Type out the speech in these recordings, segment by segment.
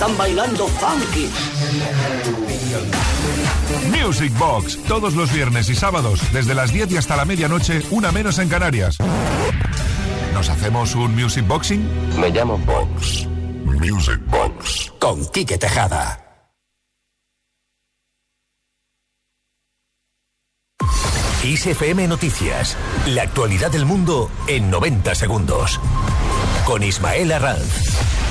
están bailando funky. Music Box, todos los viernes y sábados, desde las 10 y hasta la medianoche, una menos en Canarias. ¿Nos hacemos un Music Boxing? Me llamo Box. Music Box. Con Quique Tejada. ISFM Noticias. La actualidad del mundo en 90 segundos. Con Ismael Arranz.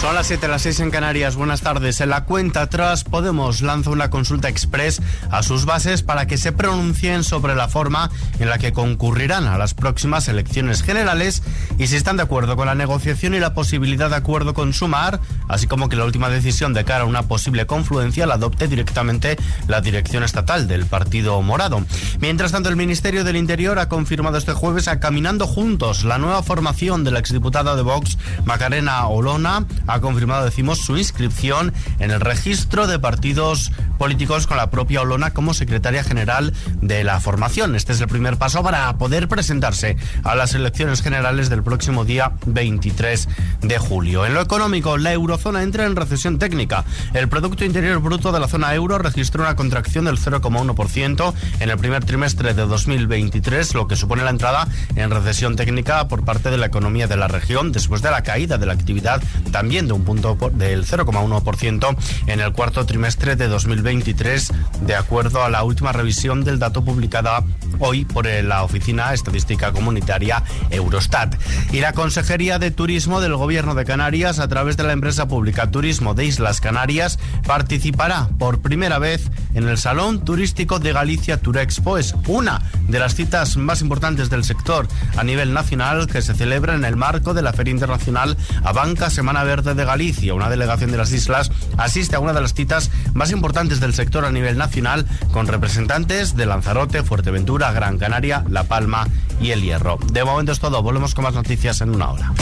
Son las 7, las 6 en Canarias. Buenas tardes. En la cuenta atrás, Podemos lanza una consulta express a sus bases para que se pronuncien sobre la forma en la que concurrirán a las próximas elecciones generales y si están de acuerdo con la negociación y la posibilidad de acuerdo con Sumar, así como que la última decisión de cara a una posible confluencia la adopte directamente la dirección estatal del Partido Morado. Mientras tanto, el Ministerio del Interior ha confirmado este jueves a Caminando Juntos la nueva formación de la exdiputada de Vox, Macarena Olona ha confirmado, decimos, su inscripción en el registro de partidos políticos con la propia Olona como secretaria general de la formación. Este es el primer paso para poder presentarse a las elecciones generales del próximo día 23 de julio. En lo económico, la eurozona entra en recesión técnica. El Producto Interior Bruto de la zona euro registró una contracción del 0,1% en el primer trimestre de 2023, lo que supone la entrada en recesión técnica por parte de la economía de la región después de la caída de la actividad también de un punto del 0,1% en el cuarto trimestre de 2023, de acuerdo a la última revisión del dato publicada hoy por la Oficina Estadística Comunitaria Eurostat. Y la Consejería de Turismo del Gobierno de Canarias, a través de la empresa pública Turismo de Islas Canarias, participará por primera vez en el Salón Turístico de Galicia Turexpo. Es una de las citas más importantes del sector a nivel nacional que se celebra en el marco de la Feria Internacional Abanca Semana Verde de Galicia. Una delegación de las islas asiste a una de las citas más importantes del sector a nivel nacional con representantes de Lanzarote, Fuerteventura, Gran Canaria, La Palma y El Hierro. De momento es todo. Volvemos con más noticias en una hora.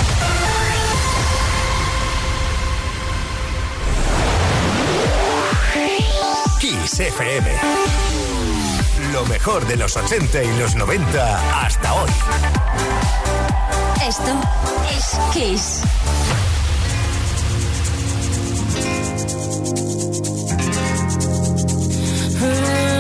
Kiss FM. Lo mejor de los 80 y los 90 hasta hoy. Esto es Kiss. hurt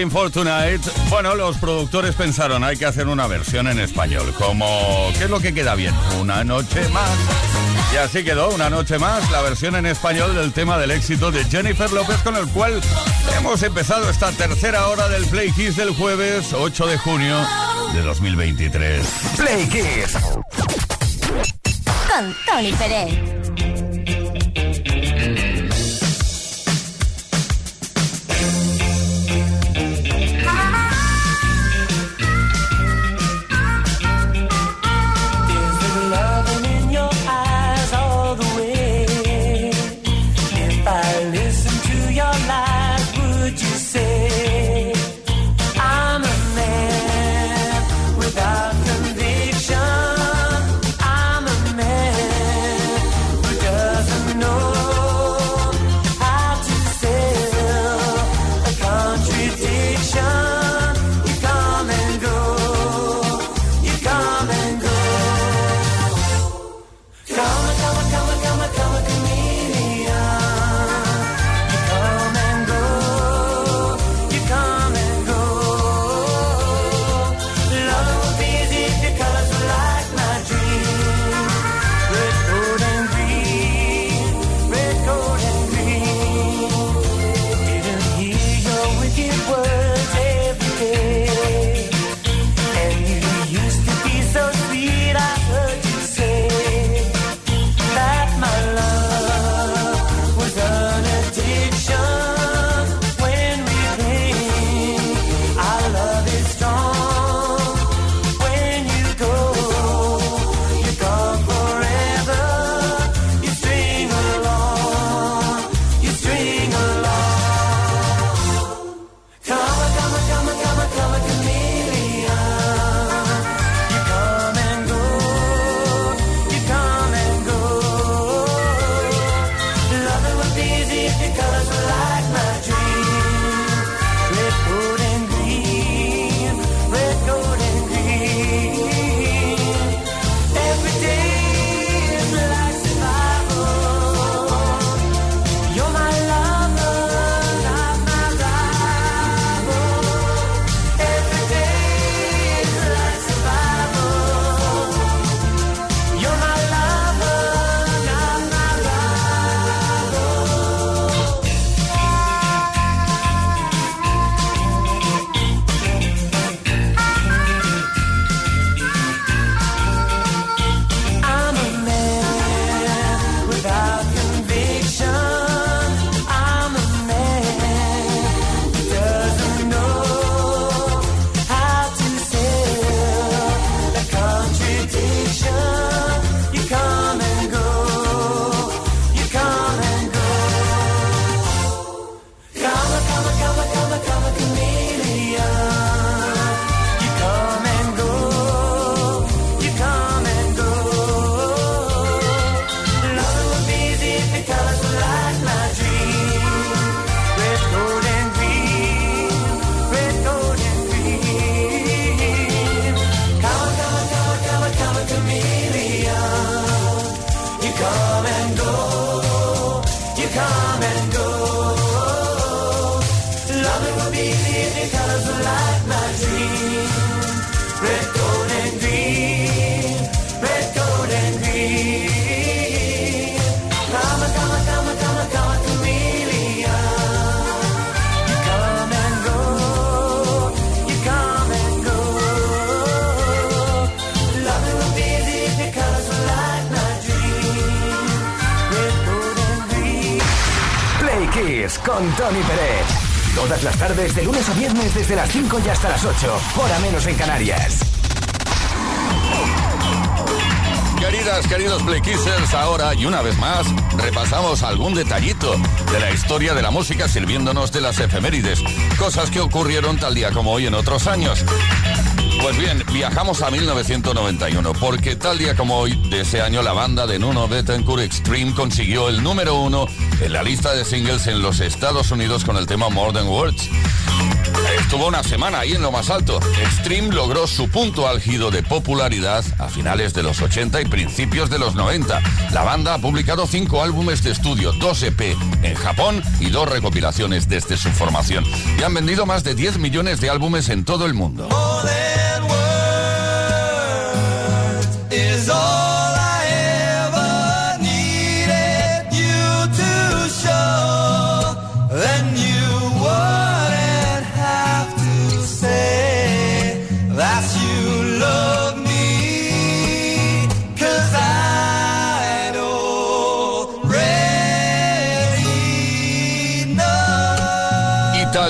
Waiting for Tonight. Bueno, los productores pensaron, hay que hacer una versión en español. Como, ¿qué es lo que queda bien? Una noche más. Y así quedó, una noche más, la versión en español del tema del éxito de Jennifer López, con el cual hemos empezado esta tercera hora del Play Kiss del jueves 8 de junio de 2023. Play Kiss. Con Tony Pérez. Con Tony Pérez. Todas las tardes, de lunes a viernes, desde las 5 y hasta las 8, a menos en Canarias. Bienvenidas, queridos Playkissers. Ahora y una vez más, repasamos algún detallito de la historia de la música sirviéndonos de las efemérides. Cosas que ocurrieron tal día como hoy en otros años. Pues bien, viajamos a 1991, porque tal día como hoy de ese año la banda de Nuno Bettencourt Extreme consiguió el número uno en la lista de singles en los Estados Unidos con el tema More Than Words. Estuvo una semana ahí en lo más alto. Extreme logró su punto álgido de popularidad a finales de los 80 y principios de los 90. La banda ha publicado cinco álbumes de estudio, dos EP en Japón y dos recopilaciones desde su formación. Y han vendido más de 10 millones de álbumes en todo el mundo.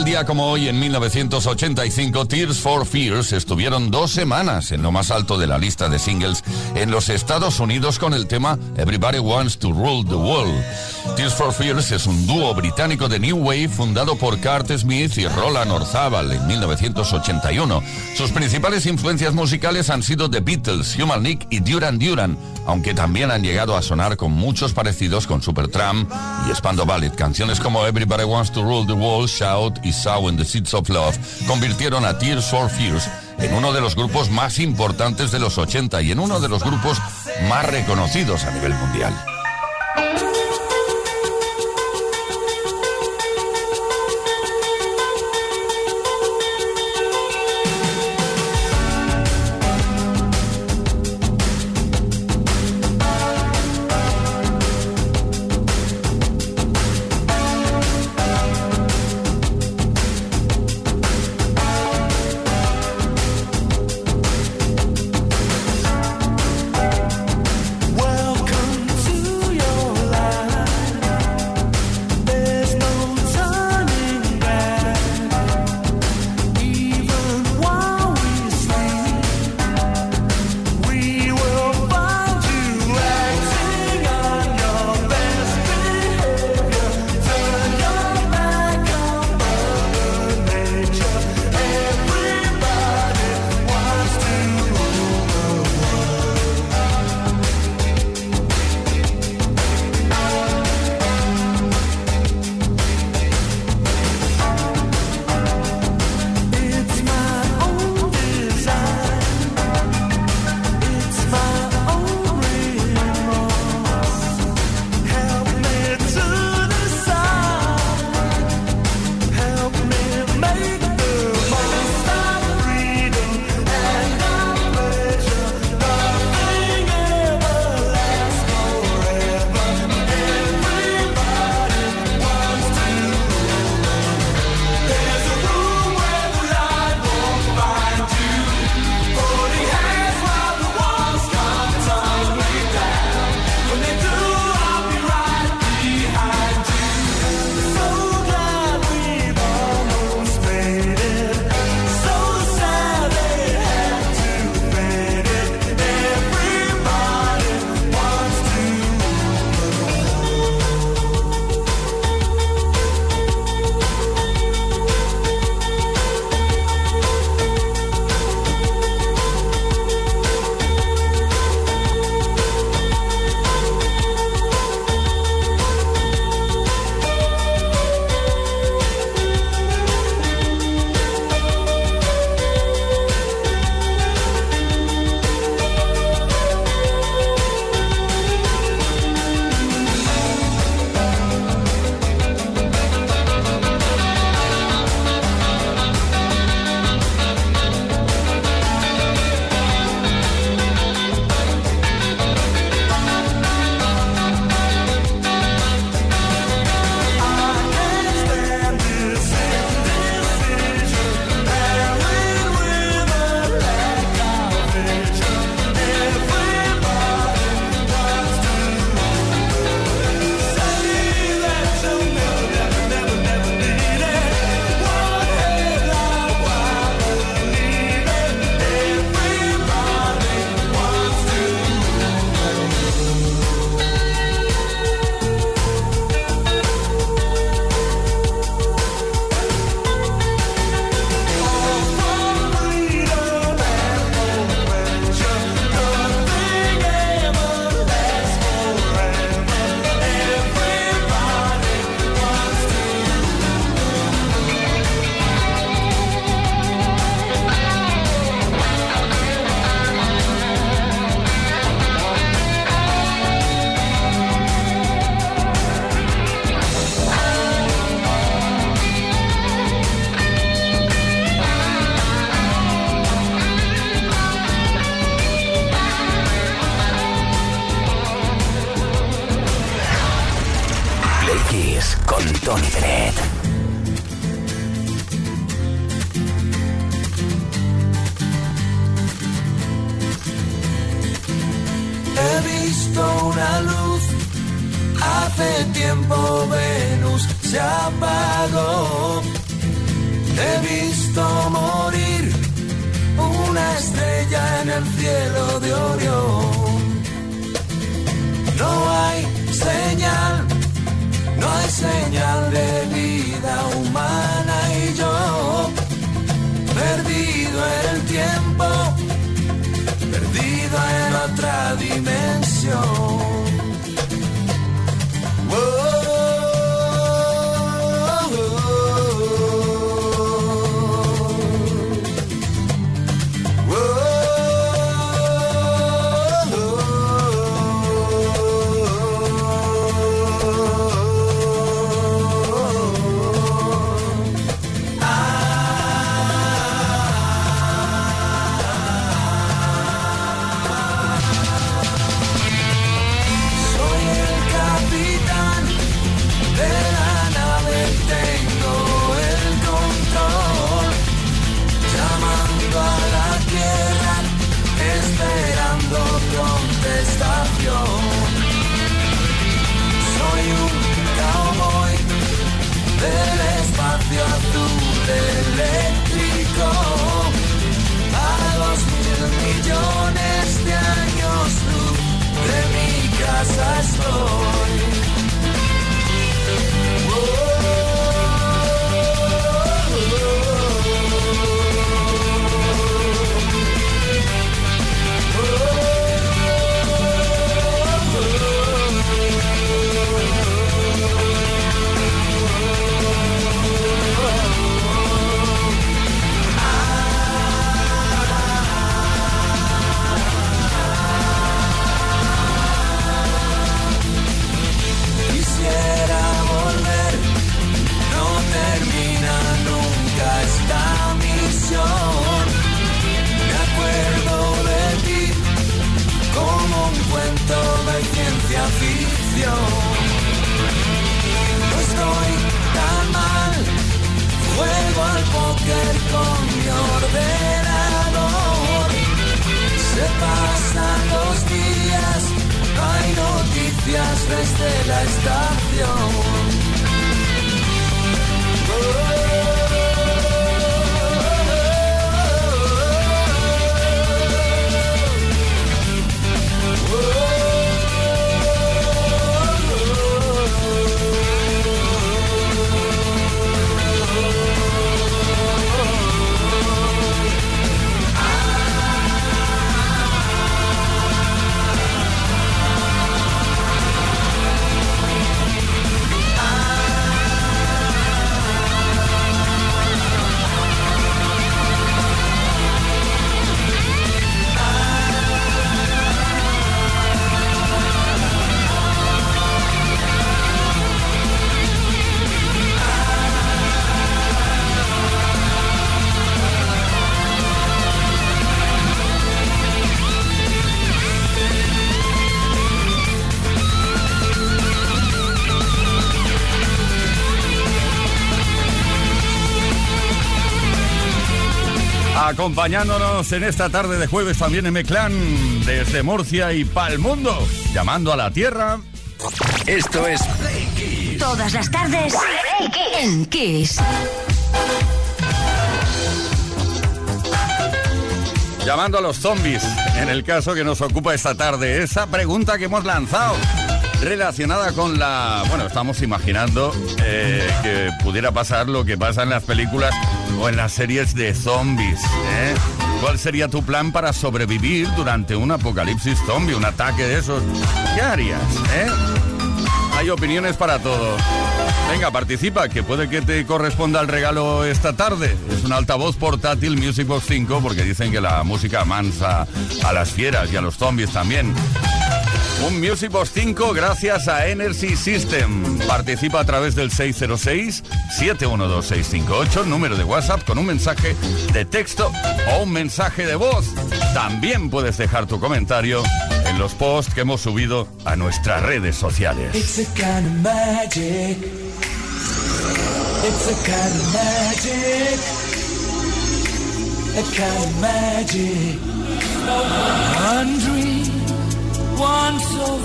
Día como hoy, en 1985, Tears for Fears estuvieron dos semanas en lo más alto de la lista de singles en los Estados Unidos con el tema Everybody Wants to Rule the World. Tears for Fears es un dúo británico de New Wave fundado por Kurt Smith y Roland Orzabal en 1981. Sus principales influencias musicales han sido The Beatles, Human League y Duran Duran, aunque también han llegado a sonar con muchos parecidos con Supertramp y Spando Ballet. Canciones como Everybody Wants to Rule the World, Shout y Sow in the Seeds of Love convirtieron a Tears for Fears en uno de los grupos más importantes de los 80 y en uno de los grupos más reconocidos a nivel mundial. otra dimensión. En otra dimensión. Acompañándonos en esta tarde de jueves también en Meclán, desde Murcia y Pal Mundo, llamando a la Tierra. Esto es Todas las tardes en Kiss. Llamando a los zombies, en el caso que nos ocupa esta tarde, esa pregunta que hemos lanzado relacionada con la... Bueno, estamos imaginando eh, que pudiera pasar lo que pasa en las películas o en las series de zombies. ¿eh? ¿Cuál sería tu plan para sobrevivir durante un apocalipsis zombie, un ataque de esos? ¿Qué harías? Eh? Hay opiniones para todo. Venga, participa, que puede que te corresponda el regalo esta tarde. Es un altavoz portátil Music Box 5 porque dicen que la música mansa a las fieras y a los zombies también. Un Music Box 5 gracias a Energy System. Participa a través del 606-712-658, número de WhatsApp con un mensaje de texto o un mensaje de voz. También puedes dejar tu comentario en los posts que hemos subido a nuestras redes sociales. It's a kind of magic. It's a kind of magic. A kind of magic. one soul,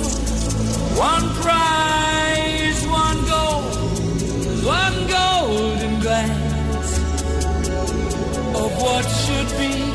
one prize, one goal, one golden glance of what should be.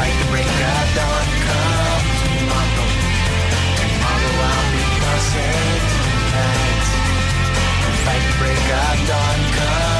fight the break of dawn. Come tomorrow Tomorrow I'll be passing tonight. And fight the break of dawn. Come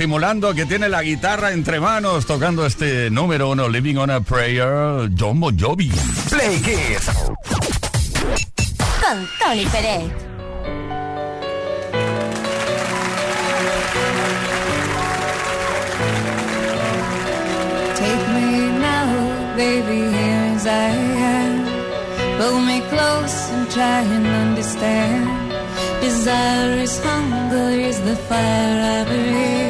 Simulando que tiene la guitarra entre manos tocando este número uno, Living on a Prayer, John Bon Jovi. Play Kids. Con Tony Pérez. Take me now, baby, here as I am. Pull me close and try and understand. Desire is hunger, is the fire I breathe.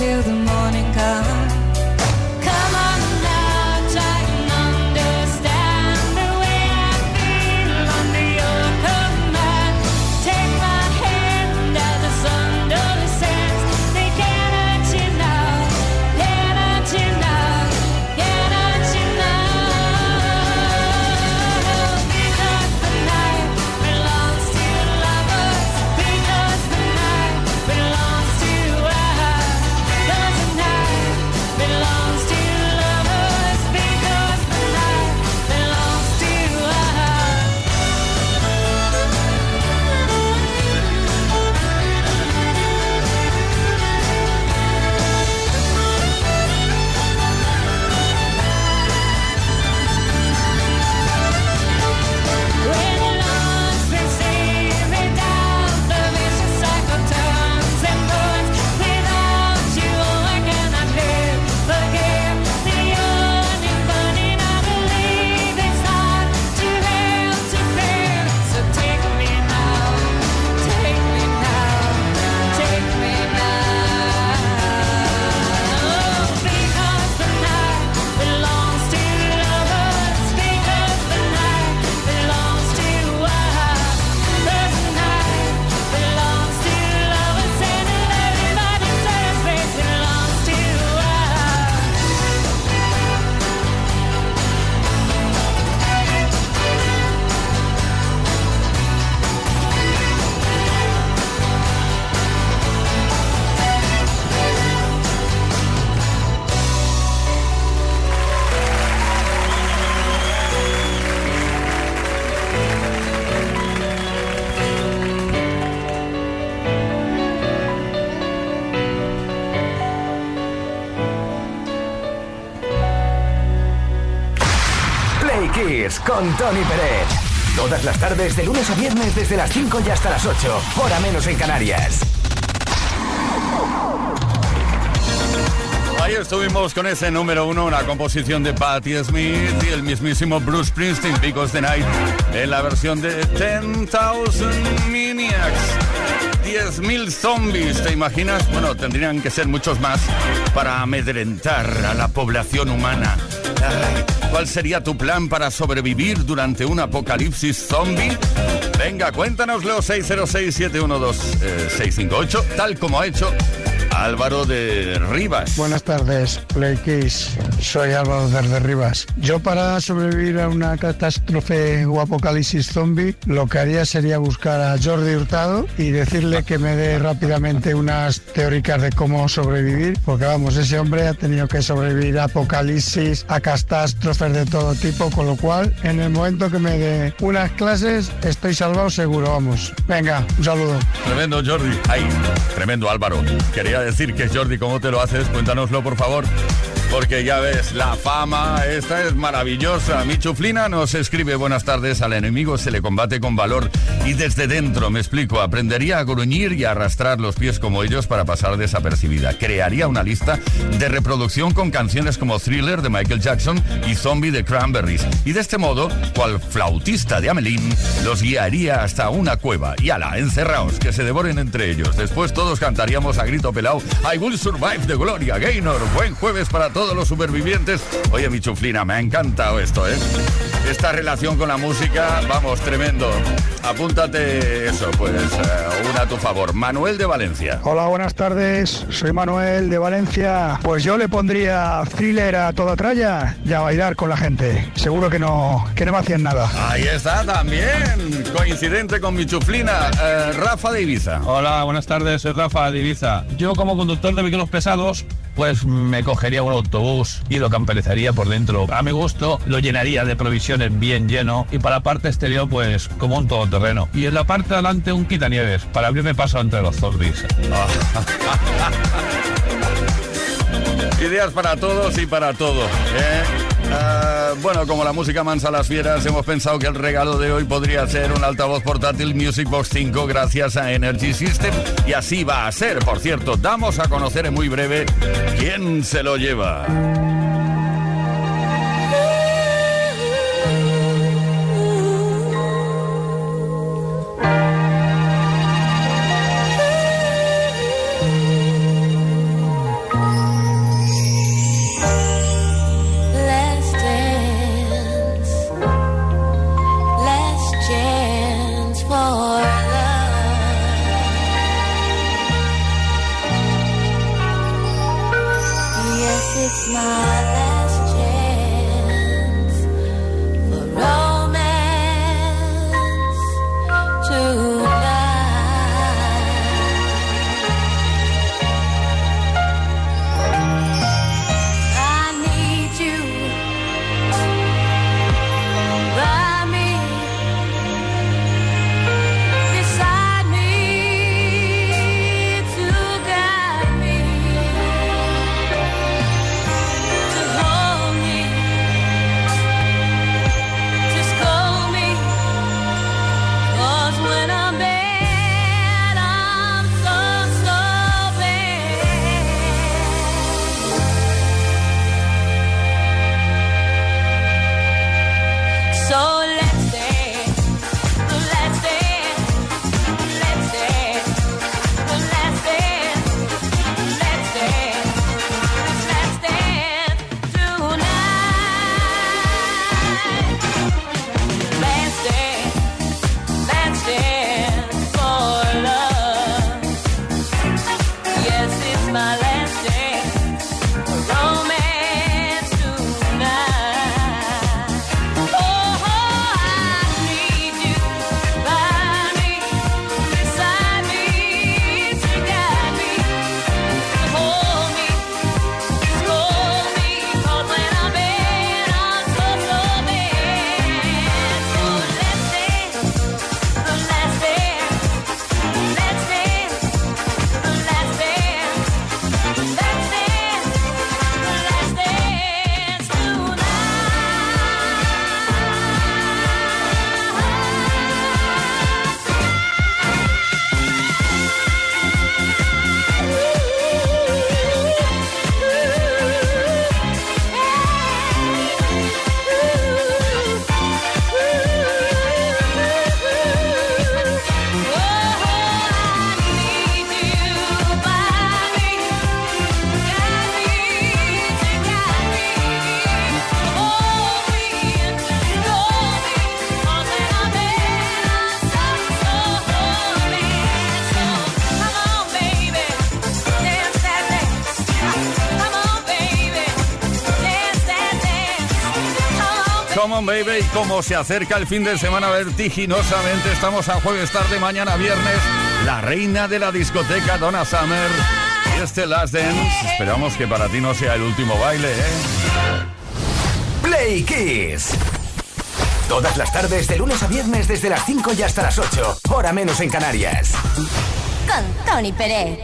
till the morning. Tardes, de lunes a viernes, desde las 5 y hasta las 8. Hora menos en Canarias. Ahí estuvimos con ese número uno, una composición de Patti Smith y el mismísimo Bruce Springsteen, Because the Night, en la versión de 10,000 Maniacs. 10.000 zombies, ¿te imaginas? Bueno, tendrían que ser muchos más para amedrentar a la población humana. Ay, ¿Cuál sería tu plan para sobrevivir durante un apocalipsis zombie? Venga, cuéntanoslo 606-712-658, tal como ha hecho Álvaro de Rivas. Buenas tardes, Play Kiss. Soy Álvaro desde Rivas. Yo para sobrevivir a una catástrofe o apocalipsis zombie, lo que haría sería buscar a Jordi Hurtado y decirle que me dé rápidamente unas teóricas de cómo sobrevivir, porque vamos, ese hombre ha tenido que sobrevivir a apocalipsis, a catástrofes de todo tipo, con lo cual, en el momento que me dé unas clases, estoy salvado seguro, vamos. Venga, un saludo. Tremendo Jordi. Ay, tremendo Álvaro. Quería decir que Jordi, ¿cómo te lo haces? Cuéntanoslo, por favor. Porque ya ves, la fama esta es maravillosa. Mi chuflina nos escribe buenas tardes. Al enemigo se le combate con valor y desde dentro, me explico, aprendería a gruñir y a arrastrar los pies como ellos para pasar desapercibida. Crearía una lista de reproducción con canciones como Thriller de Michael Jackson y Zombie de Cranberries. Y de este modo, cual flautista de Amelín, los guiaría hasta una cueva. Y ala, encerraos, que se devoren entre ellos. Después todos cantaríamos a grito pelado I Will Survive de Gloria Gaynor. Buen jueves para todos los supervivientes. Oye, mi chuflina, me ha encantado esto, ¿eh? Esta relación con la música, vamos, tremendo. Apúntate eso, pues, eh, una a tu favor. Manuel de Valencia. Hola, buenas tardes. Soy Manuel de Valencia. Pues yo le pondría thriller a toda tralla y a bailar con la gente. Seguro que no, que no me hacían nada. Ahí está también, coincidente con mi chuflina, eh, Rafa de Ibiza. Hola, buenas tardes, soy Rafa de Ibiza. Yo como conductor de vehículos pesados, pues me cogería un autobús y lo camperizaría por dentro. A mi gusto lo llenaría de provisiones bien lleno y para la parte exterior pues como un todoterreno. Y en la parte de adelante un quitanieves para abrirme paso entre los zombies. Ideas para todos y para todo. ¿eh? Ah, bueno, como la música mansa las fieras, hemos pensado que el regalo de hoy podría ser un altavoz portátil Music Box 5 gracias a Energy System. Y así va a ser. Por cierto, damos a conocer en muy breve quién se lo lleva. Baby, como se acerca el fin de semana vertiginosamente, estamos a jueves tarde, mañana viernes, la reina de la discoteca Donna Summer y este Last Dance, esperamos que para ti no sea el último baile, ¿eh? Play Kiss. Todas las tardes, de lunes a viernes, desde las 5 y hasta las 8, hora menos en Canarias. Con Tony Pérez.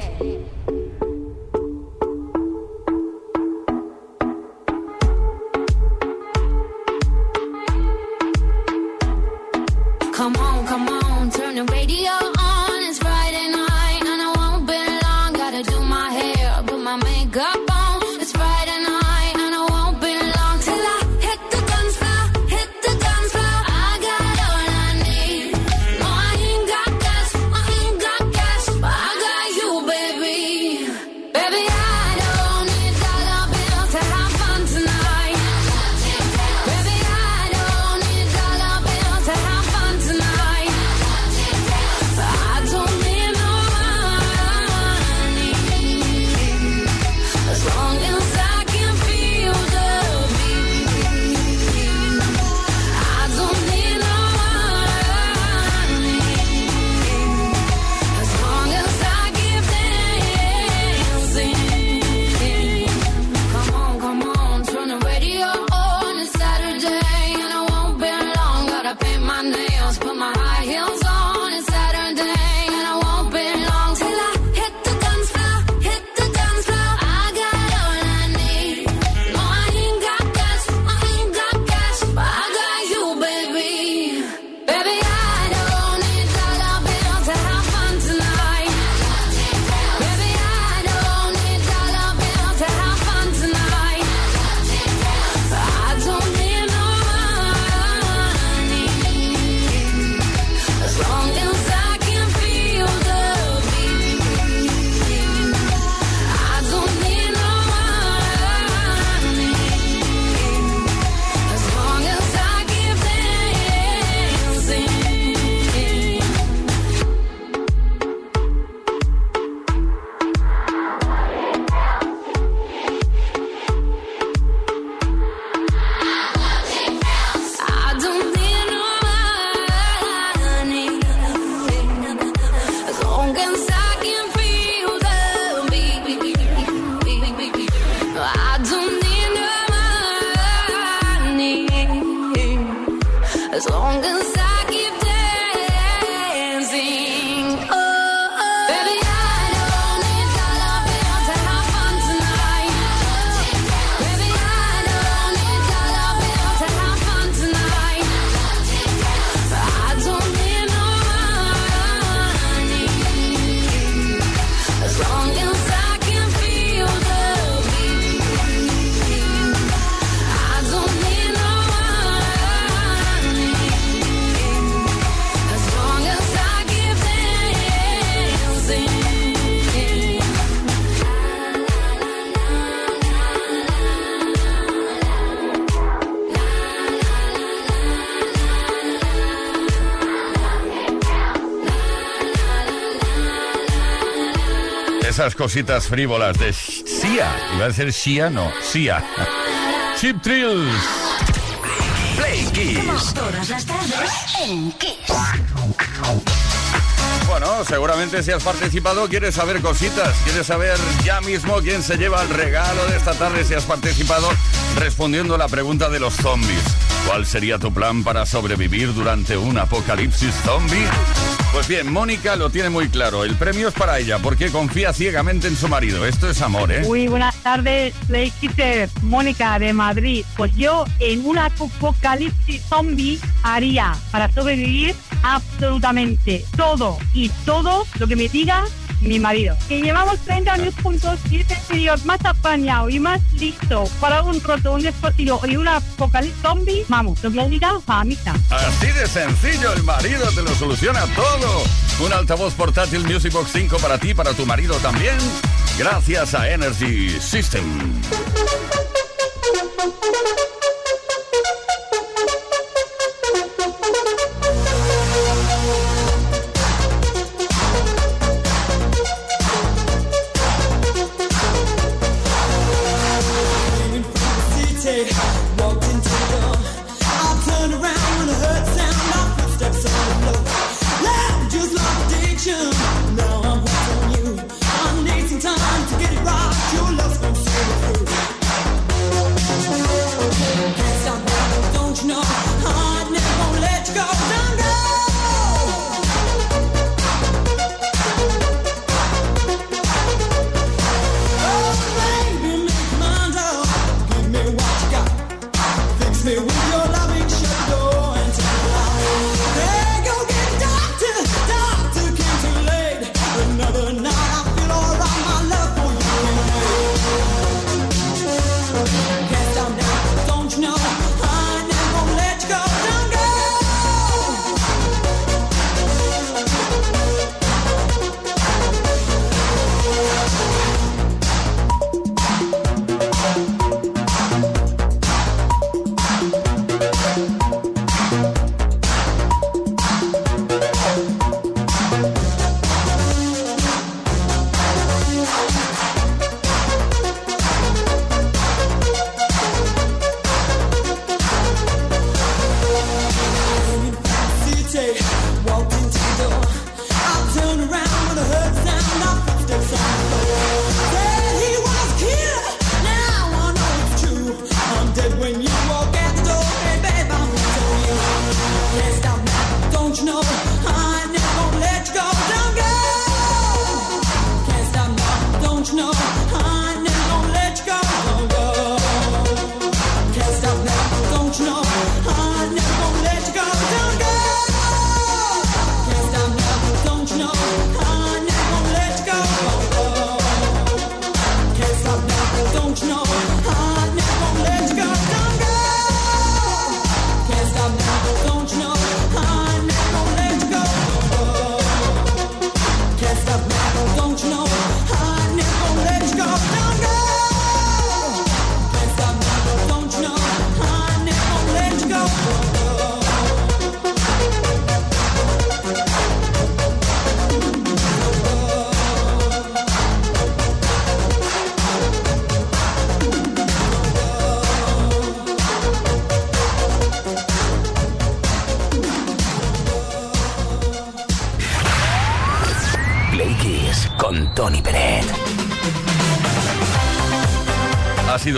Cositas frívolas de Sia. Iba a decir Sia, no, Sia. Chip Trills. Play Kiss. Todas las tardes en Kiss. Bueno, seguramente si has participado quieres saber cositas, quieres saber ya mismo quién se lleva el regalo de esta tarde si has participado respondiendo la pregunta de los zombies. ¿Cuál sería tu plan para sobrevivir durante un apocalipsis zombie? Pues bien, Mónica lo tiene muy claro. El premio es para ella porque confía ciegamente en su marido. Esto es amor, ¿eh? Muy buenas tardes, Play Kisser, Mónica de Madrid. Pues yo en un apocalipsis zombie haría para sobrevivir absolutamente todo y todo lo que me diga mi marido. Que llevamos 30 años juntos y es el más apañado y más listo para un roto, un despotillo y un apocalipsis zombie. Vamos, lo que él diga, mamita. Así de sencillo, el marido te lo soluciona todo. Un altavoz portátil Music Box 5 para ti, para tu marido también. Gracias a Energy System.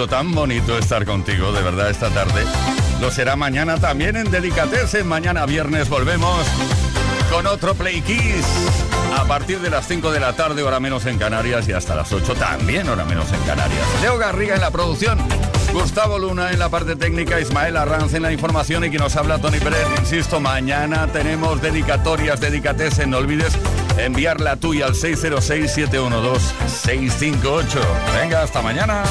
Tan bonito estar contigo, de verdad, esta tarde. Lo será mañana también en Delicatessen. Mañana viernes volvemos con otro Play Kiss. A partir de las 5 de la tarde, hora menos en Canarias, y hasta las 8 también, hora menos en Canarias. Leo Garriga en la producción. Gustavo Luna en la parte técnica, Ismael Arranz en la información y quien nos habla Tony Pérez. Insisto, mañana tenemos dedicatorias, Delicatessen. No olvides enviarla tuya al 606-712-658. Venga, hasta mañana.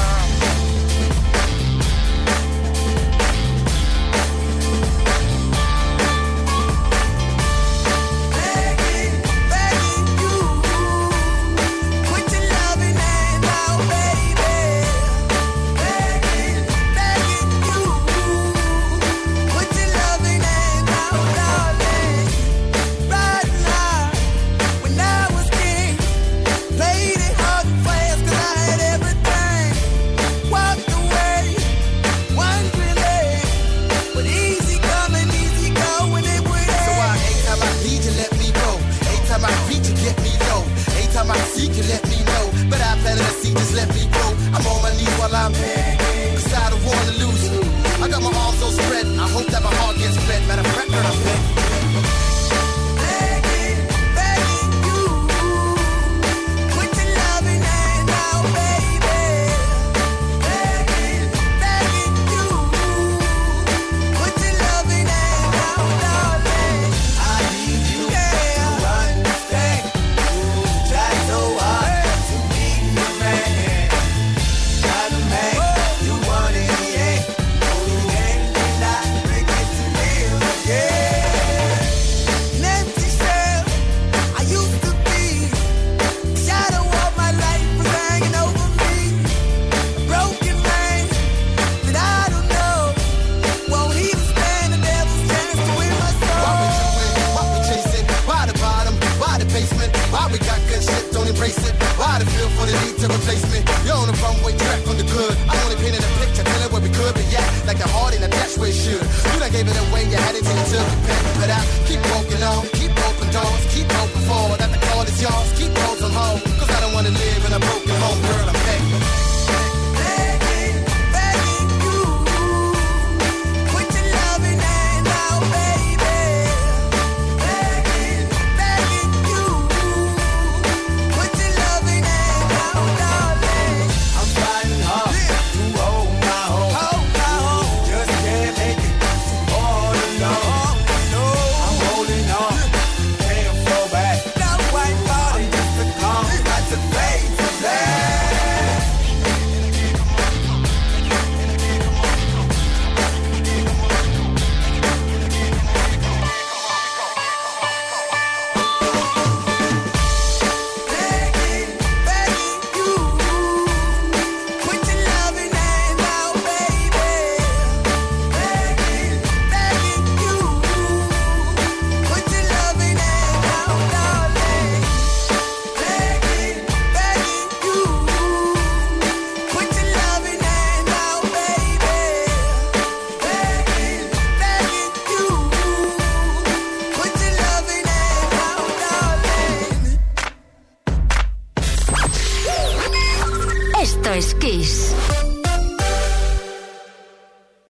for the need to replace me. You're on the wrong way, track from the good. I only painted a picture, tell it where we could, but yeah, like the heart in a dash where it should. You done gave it away, you had it till you took it back. But I keep walking on, keep open doors, keep open forward. That the call is yours, keep closing home. Cause I don't wanna live in a broken home, girl.